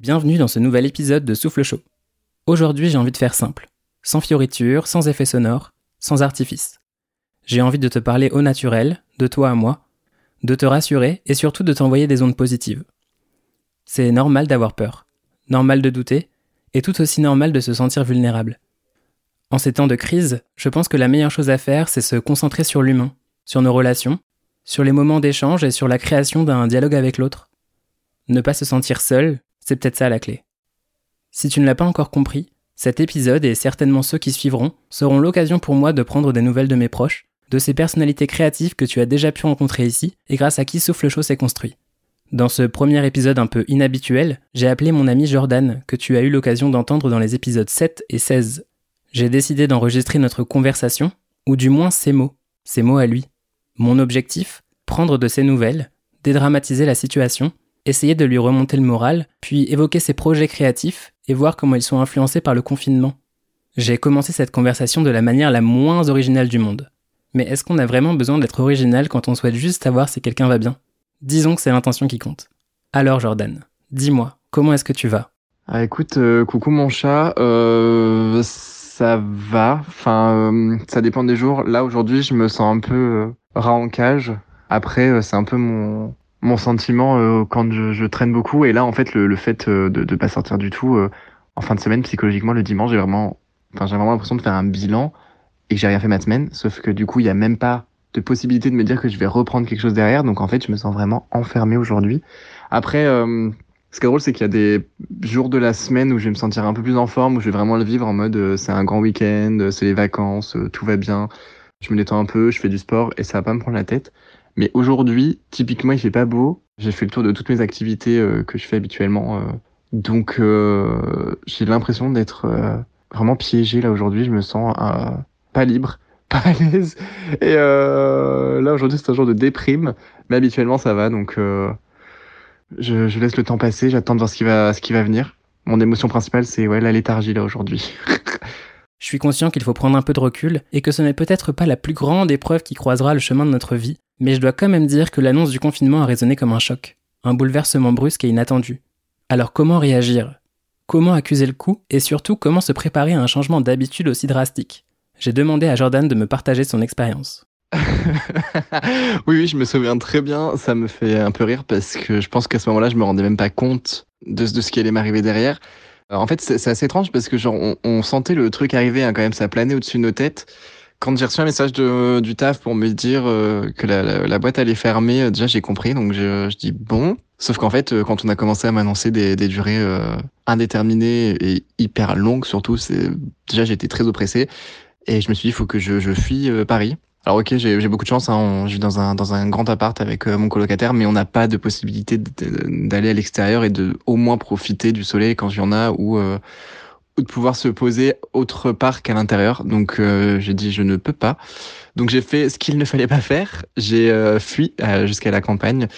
Bienvenue dans ce nouvel épisode de Souffle Chaud. Aujourd'hui, j'ai envie de faire simple, sans fioritures, sans effets sonores, sans artifice. J'ai envie de te parler au naturel, de toi à moi, de te rassurer et surtout de t'envoyer des ondes positives. C'est normal d'avoir peur, normal de douter, et tout aussi normal de se sentir vulnérable. En ces temps de crise, je pense que la meilleure chose à faire, c'est se concentrer sur l'humain, sur nos relations, sur les moments d'échange et sur la création d'un dialogue avec l'autre. Ne pas se sentir seul, c'est peut-être ça la clé. Si tu ne l'as pas encore compris, cet épisode et certainement ceux qui suivront seront l'occasion pour moi de prendre des nouvelles de mes proches, de ces personnalités créatives que tu as déjà pu rencontrer ici et grâce à qui Souffle Chaud s'est construit. Dans ce premier épisode un peu inhabituel, j'ai appelé mon ami Jordan, que tu as eu l'occasion d'entendre dans les épisodes 7 et 16. J'ai décidé d'enregistrer notre conversation, ou du moins ses mots, ses mots à lui. Mon objectif Prendre de ses nouvelles, dédramatiser la situation, essayer de lui remonter le moral, puis évoquer ses projets créatifs et voir comment ils sont influencés par le confinement. J'ai commencé cette conversation de la manière la moins originale du monde. Mais est-ce qu'on a vraiment besoin d'être original quand on souhaite juste savoir si quelqu'un va bien? Disons que c'est l'intention qui compte. Alors Jordan, dis-moi, comment est-ce que tu vas? Ah écoute, euh, coucou mon chat, euh, ça va, enfin euh, ça dépend des jours. Là aujourd'hui je me sens un peu rat en cage. Après c'est un peu mon, mon sentiment euh, quand je, traîne beaucoup. Et là en fait le, fait euh, de ne pas sortir du tout en fin de semaine psychologiquement le dimanche j'ai vraiment, j'ai vraiment l'impression de faire un bilan et que j'ai rien fait ma semaine. Sauf que du coup il y a même pas de possibilité de me dire que je vais reprendre quelque chose derrière. Donc en fait, je me sens vraiment enfermé aujourd'hui. Après, euh, ce qui est drôle, c'est qu'il y a des jours de la semaine où je vais me sentir un peu plus en forme, où je vais vraiment le vivre en mode euh, c'est un grand week-end, euh, c'est les vacances, euh, tout va bien. Je me détends un peu, je fais du sport et ça va pas me prendre la tête. Mais aujourd'hui, typiquement, il fait pas beau. J'ai fait le tour de toutes mes activités euh, que je fais habituellement. donc j'ai l'impression d'être vraiment piégé là aujourd'hui. Je me sens pas libre pas à l'aise. Et euh, là, aujourd'hui, c'est un jour de déprime. Mais habituellement, ça va. Donc, euh, je, je, laisse le temps passer. J'attends de voir ce qui va, ce qui va venir. Mon émotion principale, c'est ouais, la léthargie, là, aujourd'hui. je suis conscient qu'il faut prendre un peu de recul et que ce n'est peut-être pas la plus grande épreuve qui croisera le chemin de notre vie. Mais je dois quand même dire que l'annonce du confinement a résonné comme un choc. Un bouleversement brusque et inattendu. Alors, comment réagir? Comment accuser le coup Et surtout, comment se préparer à un changement d'habitude aussi drastique? J'ai demandé à Jordan de me partager son expérience. oui, oui, je me souviens très bien. Ça me fait un peu rire parce que je pense qu'à ce moment-là, je me rendais même pas compte de, de ce qui allait m'arriver derrière. Alors, en fait, c'est assez étrange parce que genre, on, sentait le truc arriver, hein, quand même, ça planait au-dessus de nos têtes. Quand j'ai reçu un message de, du taf pour me dire euh, que la, boîte allait fermer, euh, déjà j'ai compris, donc je, je dis bon. Sauf qu'en fait, euh, quand on a commencé à m'annoncer des, des, durées euh, indéterminées et hyper longues, surtout, déjà j'étais très oppressé. Et je me suis dit, il faut que je, je fuis euh, Paris. Alors ok, j'ai beaucoup de chance, hein, on, je vis dans un, dans un grand appart avec euh, mon colocataire, mais on n'a pas de possibilité d'aller à l'extérieur et de au moins profiter du soleil quand il y en a ou, euh, ou de pouvoir se poser autre part qu'à l'intérieur. Donc euh, j'ai dit, je ne peux pas. Donc j'ai fait ce qu'il ne fallait pas faire. J'ai euh, fui jusqu'à la campagne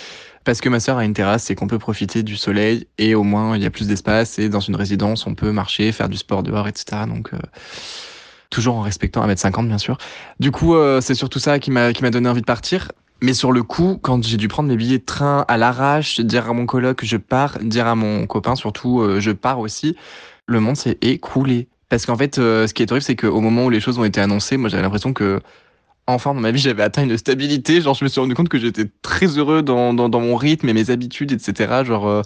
parce que ma sœur a une terrasse et qu'on peut profiter du soleil et au moins il y a plus d'espace et dans une résidence on peut marcher, faire du sport dehors, etc. Donc toujours en respectant 1m50 bien sûr. Du coup, euh, c'est surtout ça qui m'a donné envie de partir. Mais sur le coup, quand j'ai dû prendre mes billets de train à l'arrache, dire à mon coloc je pars, dire à mon copain surtout euh, je pars aussi, le monde s'est écroulé. Parce qu'en fait, euh, ce qui est horrible, c'est qu'au moment où les choses ont été annoncées, moi j'avais l'impression que enfin dans ma vie j'avais atteint une stabilité. Genre je me suis rendu compte que j'étais très heureux dans, dans, dans, mon rythme et mes habitudes, etc. Genre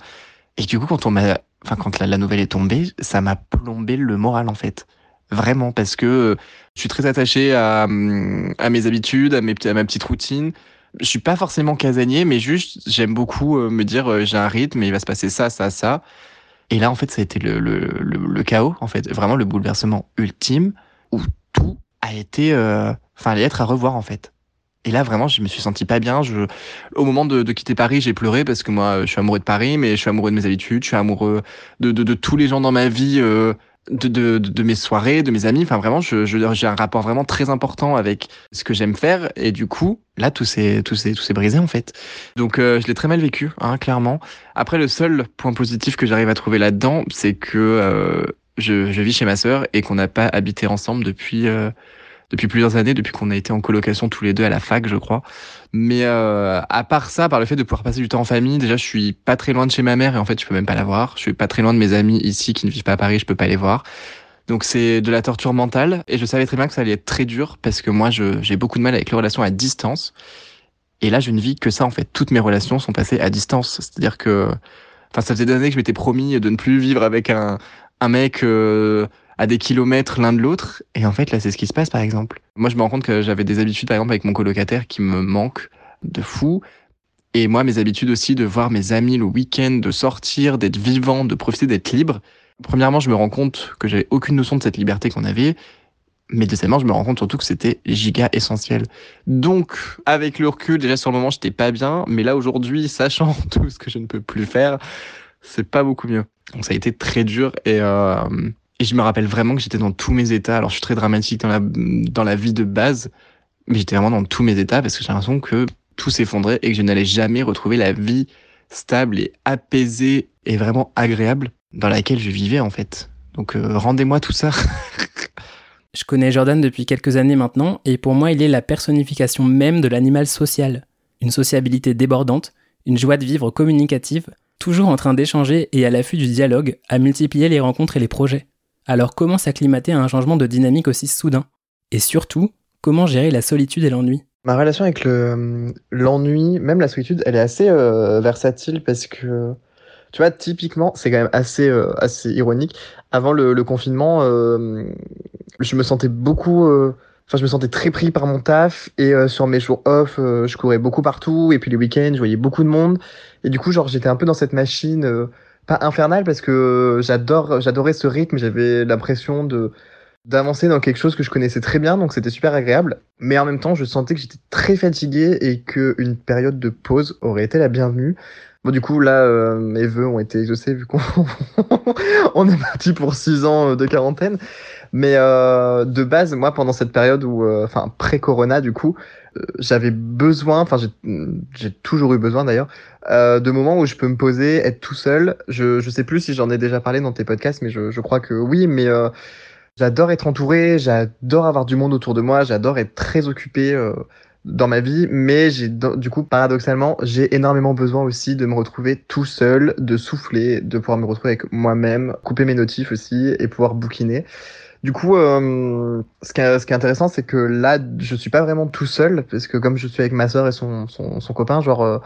et du coup quand on m'a, enfin quand la nouvelle est tombée, ça m'a plombé le moral en fait vraiment parce que je suis très attaché à, mes habitudes, à, ma petite routine. Je suis pas forcément casanier, mais juste j'aime beaucoup me dire j'ai un rythme et il va se passer ça, ça, ça. Et là en fait ça a été le, chaos en fait, vraiment le bouleversement ultime où tout a été, enfin euh, allait être à revoir en fait. Et là, vraiment, je me suis senti pas bien. Je... Au moment de, quitter Paris, j'ai pleuré parce que moi, je suis amoureux de Paris, mais je suis amoureux de mes habitudes, je suis amoureux de, tous les gens dans ma vie. Euh, de, de, de, mes soirées, de mes amis. Enfin, vraiment, je, je, j'ai un rapport vraiment très important avec ce que j'aime faire. Et du coup, là, tout s'est, tout s'est, tout brisé, en fait. Donc, euh, je l'ai très mal vécu, hein, clairement. Après, le seul point positif que j'arrive à trouver là-dedans, c'est que euh, je, je vis chez ma sœur et qu'on n'a pas habité ensemble depuis, euh, depuis plusieurs années, depuis qu'on a été en colocation tous les deux à la fac, je crois. Mais euh, à part ça, par le fait de pouvoir passer du temps en famille, déjà je suis pas très loin de chez ma mère et en fait je peux même pas la voir. Je suis pas très loin de mes amis ici qui ne vivent pas à Paris, je peux pas les voir. Donc c'est de la torture mentale et je savais très bien que ça allait être très dur parce que moi j'ai beaucoup de mal avec les relations à distance. Et là je ne vis que ça en fait. Toutes mes relations sont passées à distance. C'est-à-dire que, enfin ça faisait des années que je m'étais promis de ne plus vivre avec un, un mec euh, à des kilomètres l'un de l'autre. Et en fait, là, c'est ce qui se passe, par exemple. Moi, je me rends compte que j'avais des habitudes, par exemple, avec mon colocataire qui me manquent de fou. Et moi, mes habitudes aussi de voir mes amis le week-end, de sortir, d'être vivant, de profiter d'être libre. Premièrement, je me rends compte que j'avais aucune notion de cette liberté qu'on avait. Mais deuxièmement, je me rends compte surtout que c'était giga essentiel. Donc, avec le recul, déjà sur le moment, j'étais pas bien. Mais là, aujourd'hui, sachant tout ce que je ne peux plus faire, c'est pas beaucoup mieux. Donc, ça a été très dur. Et, euh, et je me rappelle vraiment que j'étais dans tous mes états. Alors, je suis très dramatique dans la, dans la vie de base, mais j'étais vraiment dans tous mes états parce que j'ai l'impression que tout s'effondrait et que je n'allais jamais retrouver la vie stable et apaisée et vraiment agréable dans laquelle je vivais, en fait. Donc, euh, rendez-moi tout ça. je connais Jordan depuis quelques années maintenant et pour moi, il est la personnification même de l'animal social. Une sociabilité débordante, une joie de vivre communicative, toujours en train d'échanger et à l'affût du dialogue, à multiplier les rencontres et les projets. Alors comment s'acclimater à un changement de dynamique aussi soudain. Et surtout, comment gérer la solitude et l'ennui? Ma relation avec l'ennui, même la solitude, elle est assez euh, versatile parce que, tu vois, typiquement, c'est quand même assez, euh, assez ironique. Avant le, confinement, euh, je me sentais beaucoup... Enfin, je me sentais très pris par mon taf et sur mes jours off, je courais beaucoup partout. Et puis les week-ends, je voyais beaucoup de monde. Et du coup, genre, j'étais un peu dans cette machine pas infernal parce que j'adorais ce rythme. J'avais l'impression d'avancer dans quelque chose que je connaissais très bien, donc c'était super agréable. Mais en même temps, je sentais que j'étais très fatigué et qu'une période de pause aurait été la bienvenue. Bon, du coup, là, euh, mes vœux ont été exaucés vu qu'on on est parti pour six ans de quarantaine. Mais euh, de base, moi, pendant cette période où, euh, enfin, pré-corona, du coup, euh, j'avais besoin, enfin, j'ai toujours eu besoin d'ailleurs, euh, de moments où je peux me poser, être tout seul. Je, je sais plus si j'en ai déjà parlé dans tes podcasts, mais je, je crois que oui, mais euh, j'adore être entouré, j'adore avoir du monde autour de moi, j'adore être très occupé dans ma vie, mais j'ai du coup paradoxalement j'ai énormément besoin aussi de me retrouver tout seul, de souffler, de pouvoir me retrouver avec moi-même, couper mes notifs aussi et pouvoir bouquiner. Du coup, euh, ce, qui est, intéressant, c'est que là, je suis pas vraiment tout seul, parce que comme je suis avec ma sœur et son, son, son copain, genre, euh,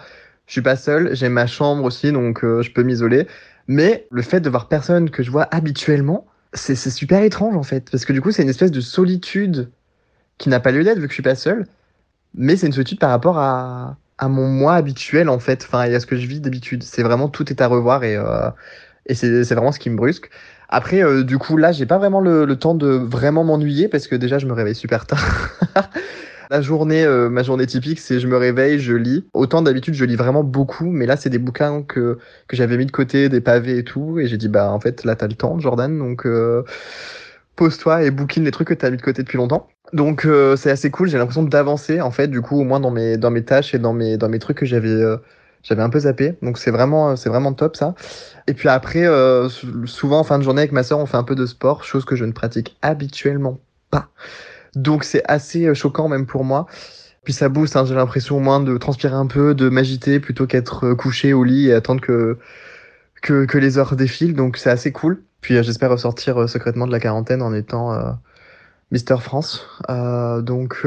je suis pas seul, j'ai ma chambre aussi, donc euh, je peux m'isoler. Mais le fait de voir personne que je vois habituellement, c'est super étrange en fait, parce que du coup, c'est une espèce de solitude qui n'a pas lieu d'être vu que je suis pas seul, mais c'est une solitude par rapport à, à mon moi habituel en fait, enfin, à ce que je vis d'habitude. C'est vraiment tout est à revoir et, euh, et c'est vraiment ce qui me brusque. Après, euh, du coup, là, j'ai pas vraiment le, temps de vraiment m'ennuyer parce que déjà, je me réveille super tard. La journée, euh, ma journée typique, c'est je me réveille, je lis. Autant d'habitude, je lis vraiment beaucoup, mais là, c'est des bouquins que, que j'avais mis de côté, des pavés et tout. Et j'ai dit, bah, en fait, là, t'as le temps, Jordan, donc euh, pose-toi et bouquine les trucs que t'as mis de côté depuis longtemps. Donc, c'est assez cool. J'ai l'impression d'avancer, en fait, du coup, au moins dans mes, dans mes tâches et dans mes, dans mes trucs que j'avais j'avais un peu zappé. Donc c'est vraiment, c'est vraiment top ça. Et puis après, euh, souvent en fin de journée avec ma soeur, on fait un peu de sport, chose que je ne pratique habituellement pas. Donc c'est assez euh, choquant même pour moi. Puis ça booste, hein, j'ai l'impression au moins de transpirer un peu, de m'agiter plutôt qu'être euh, couché au lit et attendre que, que, que les heures défilent. Donc c'est assez cool. Puis j'espère ressortir secrètement de la quarantaine en étant euh, Mister France. donc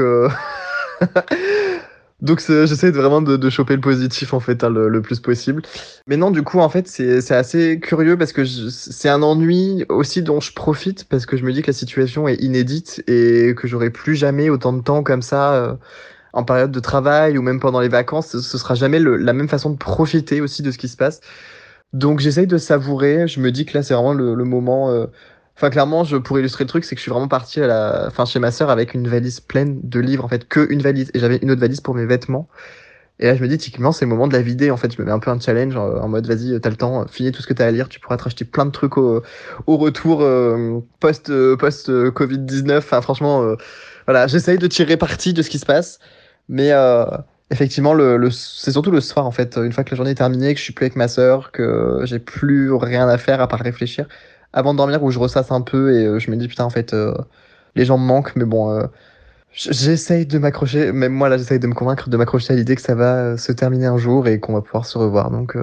Donc j'essaie vraiment de, choper le positif en fait hein, le, plus possible. Mais non, du coup en fait c'est assez curieux parce que c'est un ennui aussi dont je profite parce que je me dis que la situation est inédite et que j'aurai plus jamais autant de temps comme ça euh, en période de travail ou même pendant les vacances. Ce, sera jamais la même façon de profiter aussi de ce qui se passe. Donc j'essaye de savourer. Je me dis que là c'est vraiment le, le moment. Euh, Enfin, clairement, je, pour illustrer le truc, c'est que je suis vraiment parti à la, enfin, chez ma sœur avec une valise pleine de livres, en fait, que une valise. Et j'avais une autre valise pour mes vêtements. Et là, je me dis, typiquement, c'est le moment de la vider. En fait, je me mets un peu un challenge en, mode, vas-y, t'as le temps, finis tout ce que t'as à lire. Tu pourras te racheter plein de trucs au, au retour euh, post, euh, post euh, Covid 19. Enfin, franchement, voilà, j'essaye de tirer parti de ce qui se passe, mais effectivement, le, le c'est surtout le soir, en fait, une fois que la journée est terminée, que je suis plus avec ma sœur, que j'ai plus rien à faire à part réfléchir avant de dormir où je ressasse un peu et euh, je me dis putain en fait euh, les gens me manquent mais bon euh, J'essaye de m'accrocher, même moi là j'essaye de me convaincre de m'accrocher à l'idée que ça va se terminer un jour et qu'on va pouvoir se revoir. Donc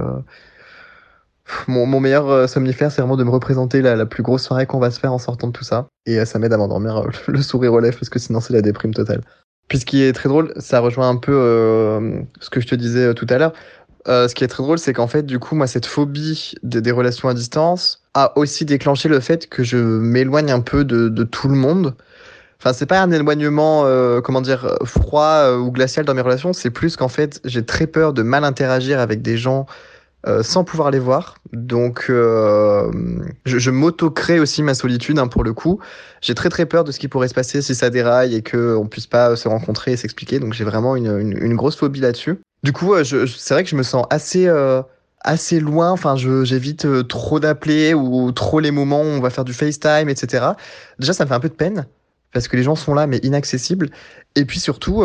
mon, mon, meilleur somnifère c'est vraiment de me représenter la, la plus grosse soirée qu'on va se faire en sortant de tout ça. Et ça m'aide à m'endormir le sourire aux lèvres parce que sinon c'est la déprime totale. Puis ce qui est très drôle, ça rejoint un peu euh, ce que je te disais tout à l'heure. Euh, ce qui est très drôle, c'est qu'en fait, du coup, moi, cette phobie des, des, relations à distance a aussi déclenché le fait que je m'éloigne un peu de, de, tout le monde. Enfin, c'est pas un éloignement, euh, comment dire, froid euh, ou glacial dans mes relations, c'est plus qu'en fait, j'ai très peur de mal interagir avec des gens euh, sans pouvoir les voir. Donc, euh, je, je m'auto-crée aussi ma solitude hein, pour le coup. J'ai très très peur de ce qui pourrait se passer si ça déraille et qu'on puisse pas se rencontrer et s'expliquer. Donc, j'ai vraiment une, une, grosse phobie là-dessus. Du coup, c'est vrai que je me sens assez euh, assez loin. Enfin, j'évite trop d'appeler ou trop les moments où on va faire du FaceTime, etc. Déjà, ça me fait un peu de peine parce que les gens sont là mais inaccessibles. Et puis surtout,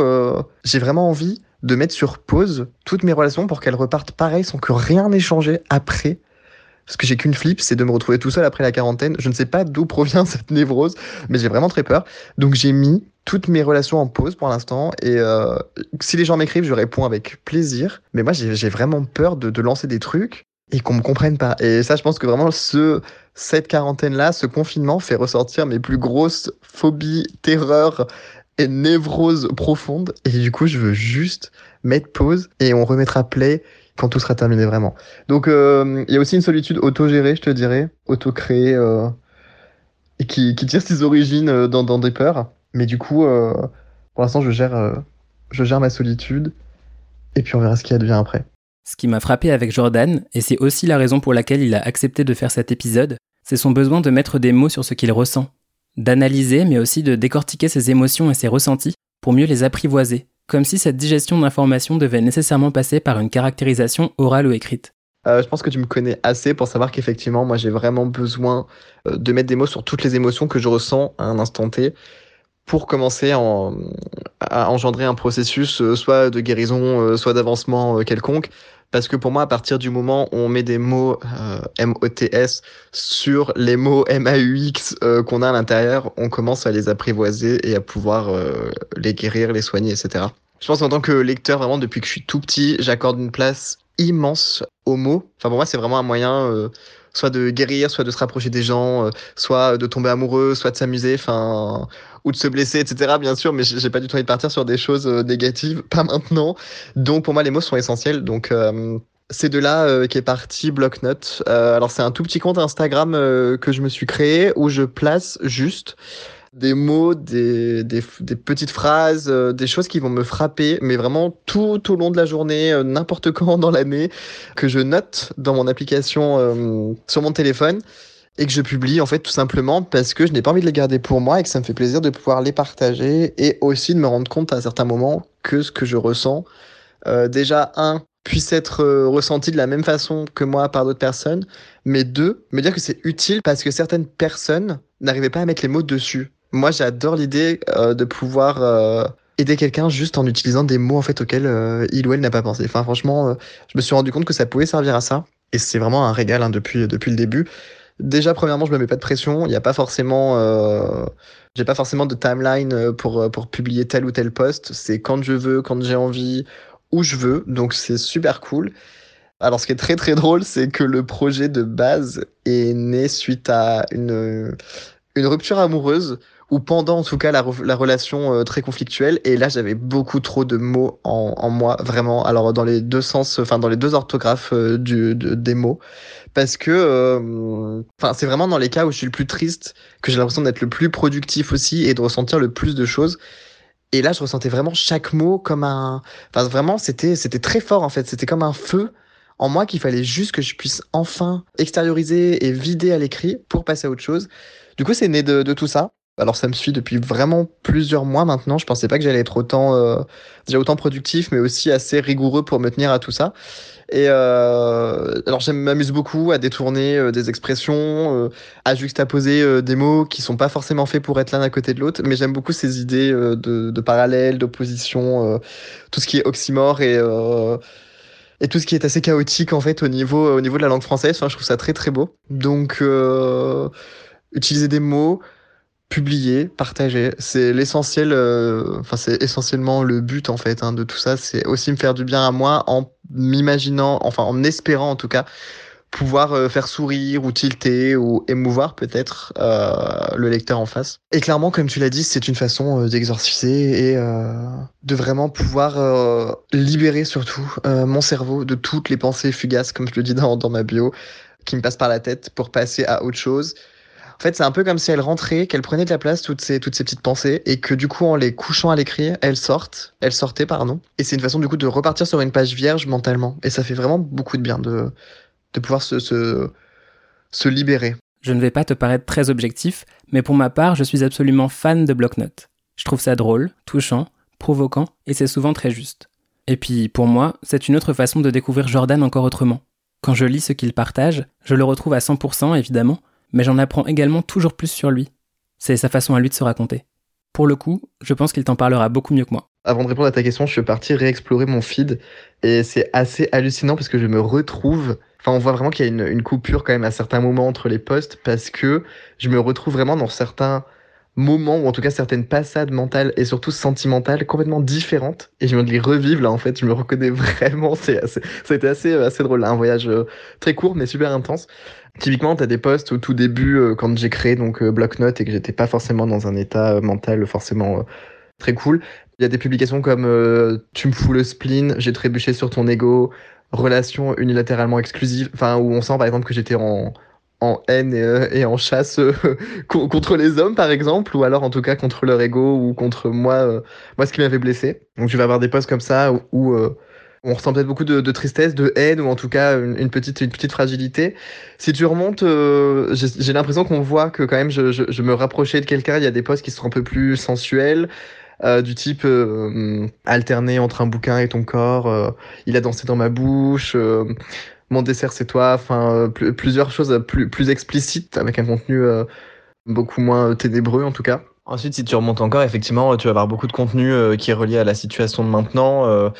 j'ai vraiment envie de mettre sur pause toutes mes relations pour qu'elles repartent pareil sans que rien n'ait changé après. Parce que j'ai qu'une flip, c'est de me retrouver tout seul après la quarantaine. Je ne sais pas d'où provient cette névrose, mais j'ai vraiment très peur. Donc j'ai mis toutes mes relations en pause pour l'instant. Et euh, si les gens m'écrivent, je réponds avec plaisir. Mais moi, j'ai vraiment peur de, lancer des trucs et qu'on me comprenne pas. Et ça, je pense que vraiment, ce, cette quarantaine-là, ce confinement fait ressortir mes plus grosses phobies, terreurs et névrose profonde. Et du coup, je veux juste mettre pause et on remettra play quand tout sera terminé vraiment. Donc, il euh, y a aussi une solitude auto-gérée, je te dirais, auto-créée, euh, et qui, tire ses origines euh, dans, dans, des peurs. Mais du coup, pour l'instant, je gère, je gère ma solitude, et puis on verra ce qui advient après. Ce qui m'a frappé avec Jordan, et c'est aussi la raison pour laquelle il a accepté de faire cet épisode, c'est son besoin de mettre des mots sur ce qu'il ressent, d'analyser, mais aussi de décortiquer ses émotions et ses ressentis pour mieux les apprivoiser, comme si cette digestion d'informations devait nécessairement passer par une caractérisation orale ou écrite. Euh, je pense que tu me connais assez pour savoir qu'effectivement, moi, j'ai vraiment besoin euh, de mettre des mots sur toutes les émotions que je ressens à un instant T pour commencer en, à engendrer un processus euh, soit de guérison, euh, soit d'avancement euh, quelconque. Parce que pour moi, à partir du moment où on met des mots euh, M-O-T-S sur les mots M-A-U-X qu'on a à l'intérieur, on commence à les apprivoiser et à pouvoir les guérir, les soigner, etc. Je pense qu'en tant que lecteur, vraiment, depuis que je suis tout petit, j'accorde une place immense aux mots. Enfin, pour moi, c'est vraiment un moyen soit de guérir, soit de se rapprocher des gens, euh, soit de tomber amoureux, soit de s'amuser, enfin, ou de se blesser, etc. Bien sûr, mais j'ai pas du tout envie de partir sur des choses euh, négatives, pas maintenant. Donc, pour moi, les mots sont essentiels. Donc, euh, c'est de là qu'est parti Blocknote. Euh, alors c'est un tout petit compte Instagram que je me suis créé où je place juste des mots, des, petites phrases, euh, des choses qui vont me frapper, mais vraiment tout au long de la journée, euh, n'importe quand dans l'année, que je note dans mon application euh, sur mon téléphone et que je publie en fait tout simplement parce que je n'ai pas envie de les garder pour moi et que ça me fait plaisir de pouvoir les partager et aussi de me rendre compte à certains moments que ce que je ressens, déjà un, puisse être ressenti de la même façon que moi par d'autres personnes, mais deux, me dire que c'est utile parce que certaines personnes n'arrivaient pas à mettre les mots dessus. Moi, j'adore l'idée euh, de pouvoir euh, aider quelqu'un juste en utilisant des mots en fait auxquels euh, il ou elle n'a pas pensé. Enfin, franchement, je me suis rendu compte que ça pouvait servir à ça, et c'est vraiment un régal hein, depuis depuis le début. Déjà, premièrement, je me mets pas de pression. Il n'y a pas forcément, euh, j'ai pas forcément de timeline pour pour publier tel ou tel post. C'est quand je veux, quand j'ai envie où je veux, donc c'est super cool. Alors ce qui est très très drôle, c'est que le projet de base est né suite à une, une rupture amoureuse, ou pendant en tout cas la, la relation euh, très conflictuelle, et là j'avais beaucoup trop de mots en, moi, vraiment, alors dans les deux sens, enfin dans les deux orthographes euh, du, de, des mots, parce que enfin euh, c'est vraiment dans les cas où je suis le plus triste, que j'ai l'impression d'être le plus productif aussi, et de ressentir le plus de choses. Et là, je ressentais vraiment chaque mot comme un. Enfin, vraiment, c'était c'était très fort en fait. C'était comme un feu en moi qu'il fallait juste que je puisse enfin extérioriser et vider à l'écrit pour passer à autre chose. Du coup, c'est né de, tout ça. Alors, ça me suit depuis vraiment plusieurs mois maintenant. Je pensais pas que j'allais être autant euh, déjà autant productif, mais aussi assez rigoureux pour me tenir à tout ça. Et euh, alors, je m'amuse beaucoup à détourner euh, des expressions, euh, à juxtaposer euh, des mots qui sont pas forcément faits pour être l'un à côté de l'autre. Mais j'aime beaucoup ces idées de, de parallèle, d'opposition, tout ce qui est oxymore et et tout ce qui est assez chaotique en fait au niveau au niveau de la langue française. Enfin, je trouve ça très très beau. Donc, utiliser des mots publier, partager. C'est l'essentiel, euh, enfin c'est essentiellement le but en fait hein, de tout ça. C'est aussi me faire du bien à moi en m'imaginant, enfin en espérant en tout cas, pouvoir euh, faire sourire ou tilter ou émouvoir peut-être euh, le lecteur en face. Et clairement, comme tu l'as dit, c'est une façon d'exorciser et de vraiment pouvoir libérer surtout mon cerveau de toutes les pensées fugaces, comme je le dis dans, dans ma bio, qui me passent par la tête pour passer à autre chose en fait, c'est un peu comme si elle rentrait, qu'elle prenait de la place, toutes ces, toutes ces petites pensées, et que du coup, en les couchant à l'écrit, elles sortent, elles sortaient, pardon. Et c'est une façon du coup de repartir sur une page vierge mentalement. Et ça fait vraiment beaucoup de bien de, de pouvoir se, se, se libérer. Je ne vais pas te paraître très objectif, mais pour ma part, je suis absolument fan de bloc-notes. Je trouve ça drôle, touchant, provoquant, et c'est souvent très juste. Et puis, pour moi, c'est une autre façon de découvrir Jordan encore autrement. Quand je lis ce qu'il partage, je le retrouve à 100% évidemment, mais j'en apprends également toujours plus sur lui. C'est sa façon à lui de se raconter. Pour le coup, je pense qu'il t'en parlera beaucoup mieux que moi. Avant de répondre à ta question, je suis parti réexplorer mon feed et c'est assez hallucinant parce que je me retrouve. Enfin, on voit vraiment qu'il y a une, coupure quand même à certains moments entre les posts parce que je me retrouve vraiment dans certains moments ou en tout cas certaines passades mentales et surtout sentimentales complètement différentes. Et je viens de les revivre là en fait. Je me reconnais vraiment. C'est ça a été assez assez drôle un voyage euh, très court mais super intense. Typiquement tu as des posts au tout début euh, quand j'ai créé donc euh, Blocknote et que j'étais pas forcément dans un état mental forcément très cool. Il y a des publications comme tu me fous le spleen j'ai trébuché sur ton ego relation unilatéralement exclusive enfin où on sent par exemple que j'étais en en haine et, euh, en chasse euh, contre les hommes par exemple ou alors en tout cas contre leur ego ou contre moi euh, moi ce qui m'avait blessé. Donc tu vas avoir des posts comme ça où, on ressent peut-être beaucoup de, tristesse de haine ou en tout cas une, petite une petite fragilité. Si tu remontes j'ai l'impression qu'on voit que quand même je, me rapprochais de quelqu'un il y a des posts qui sont un peu plus sensuels du type alterner entre un bouquin et ton corps il a dansé dans ma bouche mon dessert c'est toi, euh, plusieurs choses plus, explicites avec un contenu euh, beaucoup moins euh, ténébreux en tout cas. Ensuite, si tu remontes encore, effectivement, tu vas avoir beaucoup de contenu qui est relié à la situation de maintenant,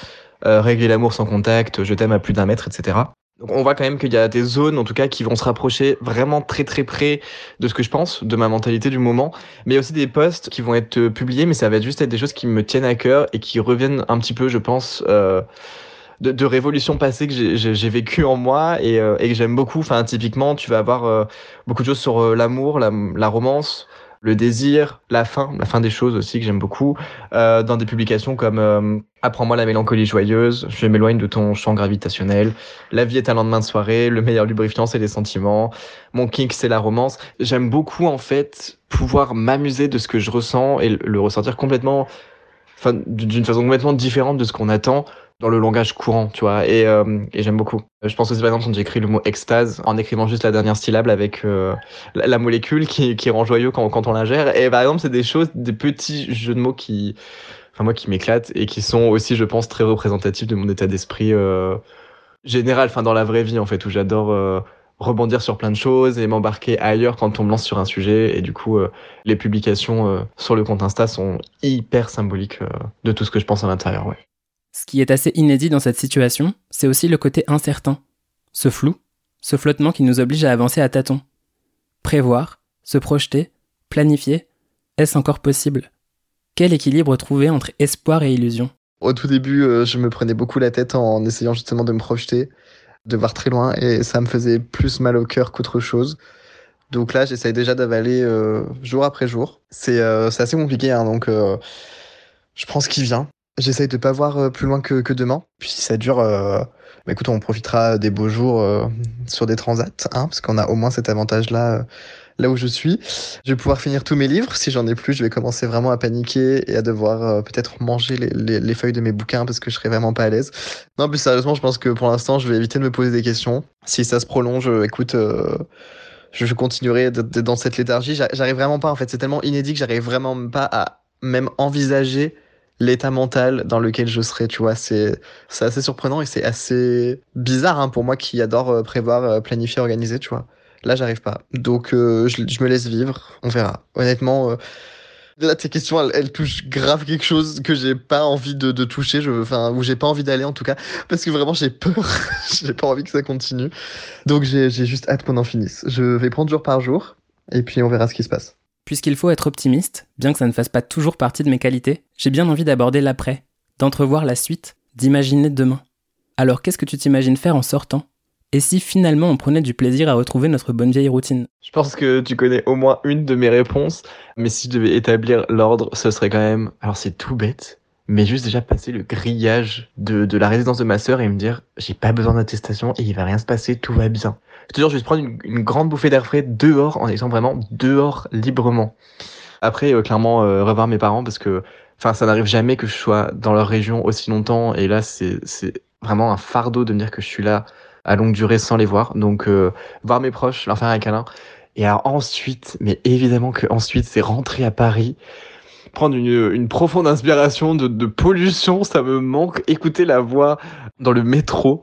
régler l'amour sans contact, je t'aime à plus d'un mètre, etc. Donc on voit quand même qu'il y a des zones, en tout cas, qui vont se rapprocher vraiment très très près de ce que je pense, de ma mentalité du moment. Mais il y a aussi des posts qui vont être publiés, mais ça va juste être des choses qui me tiennent à cœur et qui reviennent un petit peu, je pense, de, de révolutions passées que j'ai vécu en moi et, euh, et que j'aime beaucoup. Enfin, typiquement, tu vas avoir euh, beaucoup de choses sur euh, l'amour, la, la, romance, le désir, la fin, la fin des choses aussi que j'aime beaucoup, euh, dans des publications comme Apprends-moi la mélancolie joyeuse, Je m'éloigne de ton champ gravitationnel, La vie est un lendemain de soirée, Le meilleur lubrifiant c'est les sentiments, Mon kink c'est la romance. J'aime beaucoup en fait pouvoir m'amuser de ce que je ressens et le ressentir complètement, enfin d'une façon complètement différente de ce qu'on attend dans le langage courant, tu vois, et, euh, et j'aime beaucoup. Je pense aussi par exemple quand j'écris le mot extase en écrivant juste la dernière syllabe avec euh, la, molécule qui, qui rend joyeux quand, quand on la gère. Et par exemple, c'est des choses, des petits jeux de mots qui, enfin moi, qui m'éclatent et qui sont aussi, je pense, très représentatifs de mon état d'esprit euh, général, enfin dans la vraie vie en fait, où j'adore euh, rebondir sur plein de choses et m'embarquer ailleurs quand on me lance sur un sujet. Et du coup, euh, les publications sur le compte Insta sont hyper symboliques de tout ce que je pense à l'intérieur, ouais. Ce qui est assez inédit dans cette situation, c'est aussi le côté incertain, ce flou, ce flottement qui nous oblige à avancer à tâtons. Prévoir, se projeter, planifier, est-ce encore possible? Quel équilibre trouver entre espoir et illusion? Au tout début, euh, je me prenais beaucoup la tête en essayant justement de me projeter, de voir très loin, et ça me faisait plus mal au cœur qu'autre chose. Donc là, j'essaye déjà d'avaler euh, jour après jour. C'est euh, assez compliqué, hein, donc je prends ce qui vient. J'essaye de pas voir euh, plus loin que, demain. Puis si ça dure, euh, bah écoute, on profitera des beaux jours euh, sur des transats, hein, parce qu'on a au moins cet avantage-là là où je suis. Je vais pouvoir finir tous mes livres. Si j'en ai plus, je vais commencer vraiment à paniquer et à devoir peut-être manger les, feuilles de mes bouquins parce que je serai vraiment pas à l'aise. Non, plus sérieusement, je pense que pour l'instant, je vais éviter de me poser des questions. Si ça se prolonge, écoute, je continuerai dans cette léthargie. J'arrive vraiment pas, en fait. C'est tellement inédit que j'arrive vraiment pas à même envisager l'état mental dans lequel je serais, tu vois. C'est assez surprenant et c'est assez bizarre hein, pour moi qui adore euh, prévoir, euh, planifier, organiser, tu vois. Là, j'arrive pas. Donc, euh, je, me laisse vivre. On verra. Honnêtement, là, tes questions, elles, touchent grave quelque chose que j'ai pas envie de, de toucher, je, enfin, où j'ai pas envie d'aller en tout cas, parce que vraiment, j'ai peur. j'ai pas envie que ça continue. Donc, j'ai juste hâte qu'on en finisse. Je vais prendre jour par jour et puis on verra ce qui se passe. Puisqu'il faut être optimiste, bien que ça ne fasse pas toujours partie de mes qualités, j'ai bien envie d'aborder l'après, d'entrevoir la suite, d'imaginer demain. Alors qu'est-ce que tu t'imagines faire en sortant? Et si finalement on prenait du plaisir à retrouver notre bonne vieille routine? Je pense que tu connais au moins une de mes réponses, mais si je devais établir l'ordre, ce serait quand même... Alors c'est tout bête, mais juste déjà passer le grillage de, la résidence de ma sœur et me dire j'ai pas besoin d'attestation et il va rien se passer, tout va bien. Je te jure, je vais prendre une, une grande bouffée d'air frais dehors en étant vraiment dehors librement. Après, euh, clairement, euh, revoir mes parents parce que enfin ça n'arrive jamais que je sois dans leur région aussi longtemps et là c'est vraiment un fardeau de me dire que je suis là à longue durée sans les voir. Donc euh, voir mes proches, leur faire un câlin. Et alors ensuite, mais évidemment que ensuite c'est rentrer à Paris prendre une, une profonde inspiration de, de, pollution, ça me manque. Écouter la voix dans le métro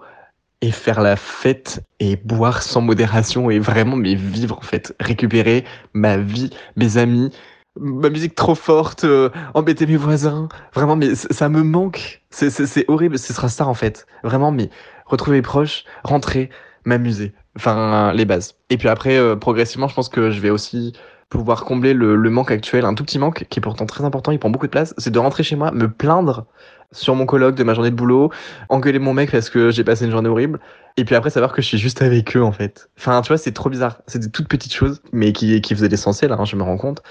et faire la fête et boire sans modération et vraiment mais vivre en fait, récupérer ma vie, mes amis, ma musique trop forte, euh, embêter mes voisins, vraiment mais ça me manque. C'est horrible, ce sera ça en fait. Vraiment mais retrouver mes proches, rentrer, m'amuser. Enfin les bases. Et puis après euh, progressivement, je pense que je vais aussi pouvoir combler le, le, manque actuel, un tout petit manque qui est pourtant très important, il prend beaucoup de place, c'est de rentrer chez moi, me plaindre sur mon colloque de ma journée de boulot, engueuler mon mec parce que j'ai passé une journée horrible, et puis après savoir que je suis juste avec eux en fait. Enfin, tu vois, c'est trop bizarre. C'est des toutes petites choses, mais qui, qui faisaient l'essentiel, hein, je me rends compte.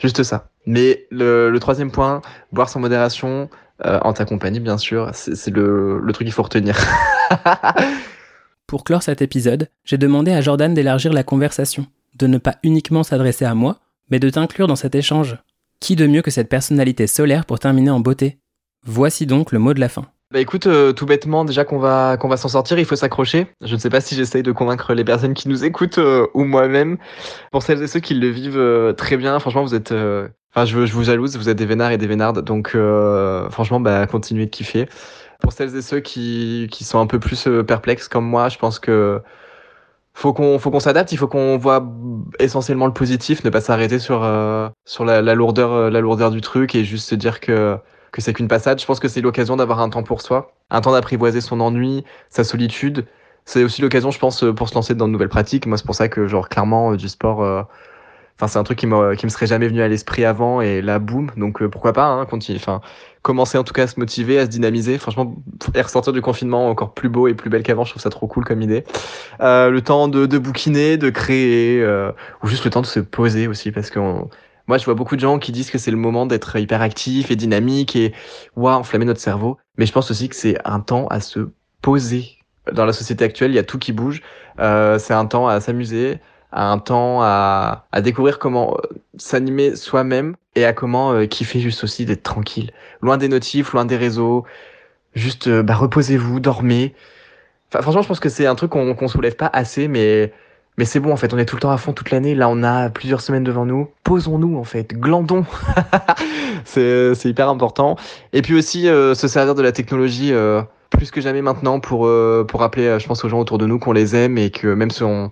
Juste ça. Mais le, le troisième point, boire sans modération, euh, en ta compagnie bien sûr, c'est le, le truc qu'il faut retenir. Pour clore cet épisode, j'ai demandé à Jordan d'élargir la conversation de ne pas uniquement s'adresser à moi, mais de t'inclure dans cet échange. Qui de mieux que cette personnalité solaire pour terminer en beauté? Voici donc le mot de la fin. Bah écoute, euh, tout bêtement, déjà qu'on va qu'on va s'en sortir, il faut s'accrocher. Je ne sais pas si j'essaye de convaincre les personnes qui nous écoutent euh, ou moi-même. Pour celles et ceux qui le vivent euh, très bien, franchement, vous êtes, enfin, je, vous jalouse, vous êtes des vénards et des vénardes, donc franchement, bah continuez de kiffer. Pour celles et ceux qui qui sont un peu plus perplexes comme moi, je pense que faut qu'on faut qu'on s'adapte il faut qu'on voit essentiellement le positif ne pas s'arrêter sur euh, sur la, la, lourdeur euh, la lourdeur du truc et juste se dire que que c'est qu'une passade. Je pense que c'est l'occasion d'avoir un temps pour soi un temps d'apprivoiser son ennui sa solitude. C'est aussi l'occasion je pense pour se lancer dans de nouvelles pratiques. Moi c'est pour ça que genre clairement euh, du sport euh, enfin c'est un truc qui me qui me serait jamais venu à l'esprit avant et là boum. Donc pourquoi pas hein, continuer enfin commencer en tout cas à se motiver à se dynamiser. Franchement et ressortir du confinement encore plus beau et plus belle qu'avant je trouve ça trop cool comme idée. Euh, le temps de, de bouquiner de créer euh, ou juste le temps de se poser aussi parce que moi je vois beaucoup de gens qui disent que c'est le moment d'être hyper actif et dynamique et waouh enflammer notre cerveau. Mais je pense aussi que c'est un temps à se poser. Dans la société actuelle il y a tout qui bouge. Euh, c'est un temps à s'amuser à un temps à, à découvrir comment s'animer soi-même et à comment euh, kiffer juste aussi d'être tranquille. Loin des notifs, loin des réseaux. Juste, euh, bah, reposez-vous, dormez. Enfin, franchement, je pense que c'est un truc qu'on qu'on soulève pas assez, mais, mais c'est bon, en fait. On est tout le temps à fond toute l'année. Là, on a plusieurs semaines devant nous. Posons-nous, en fait. Glandons. c'est hyper important. Et puis aussi, euh, se servir de la technologie plus que jamais maintenant pour, pour rappeler, je pense, aux gens autour de nous qu'on les aime et que même si on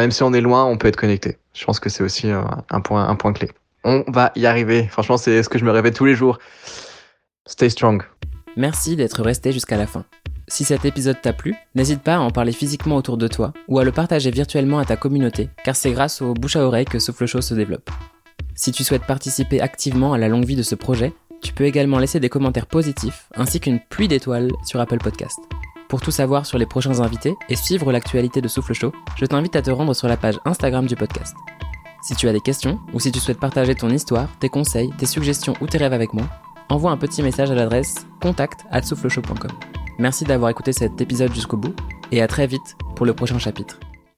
Même si on est loin, on peut être connecté. Je pense que c'est aussi euh, un point, un point clé. On va y arriver. Franchement, c'est ce que je me rêvais tous les jours. Stay strong. Merci d'être resté jusqu'à la fin. Si cet épisode t'a plu, n'hésite pas à en parler physiquement autour de toi ou à le partager virtuellement à ta communauté, car c'est grâce au bouche à oreille que Souffle Chaud se développe. Si tu souhaites participer activement à la longue vie de ce projet, tu peux également laisser des commentaires positifs ainsi qu'une pluie d'étoiles sur Apple Podcast. Pour tout savoir sur les prochains invités et suivre l'actualité de Souffle Chaud, je t'invite à te rendre sur la page Instagram du podcast. Si tu as des questions ou si tu souhaites partager ton histoire, tes conseils, tes suggestions ou tes rêves avec moi, envoie un petit message à l'adresse contact@soufflechaud.com. Merci d'avoir écouté cet épisode jusqu'au bout et à très vite pour le prochain chapitre.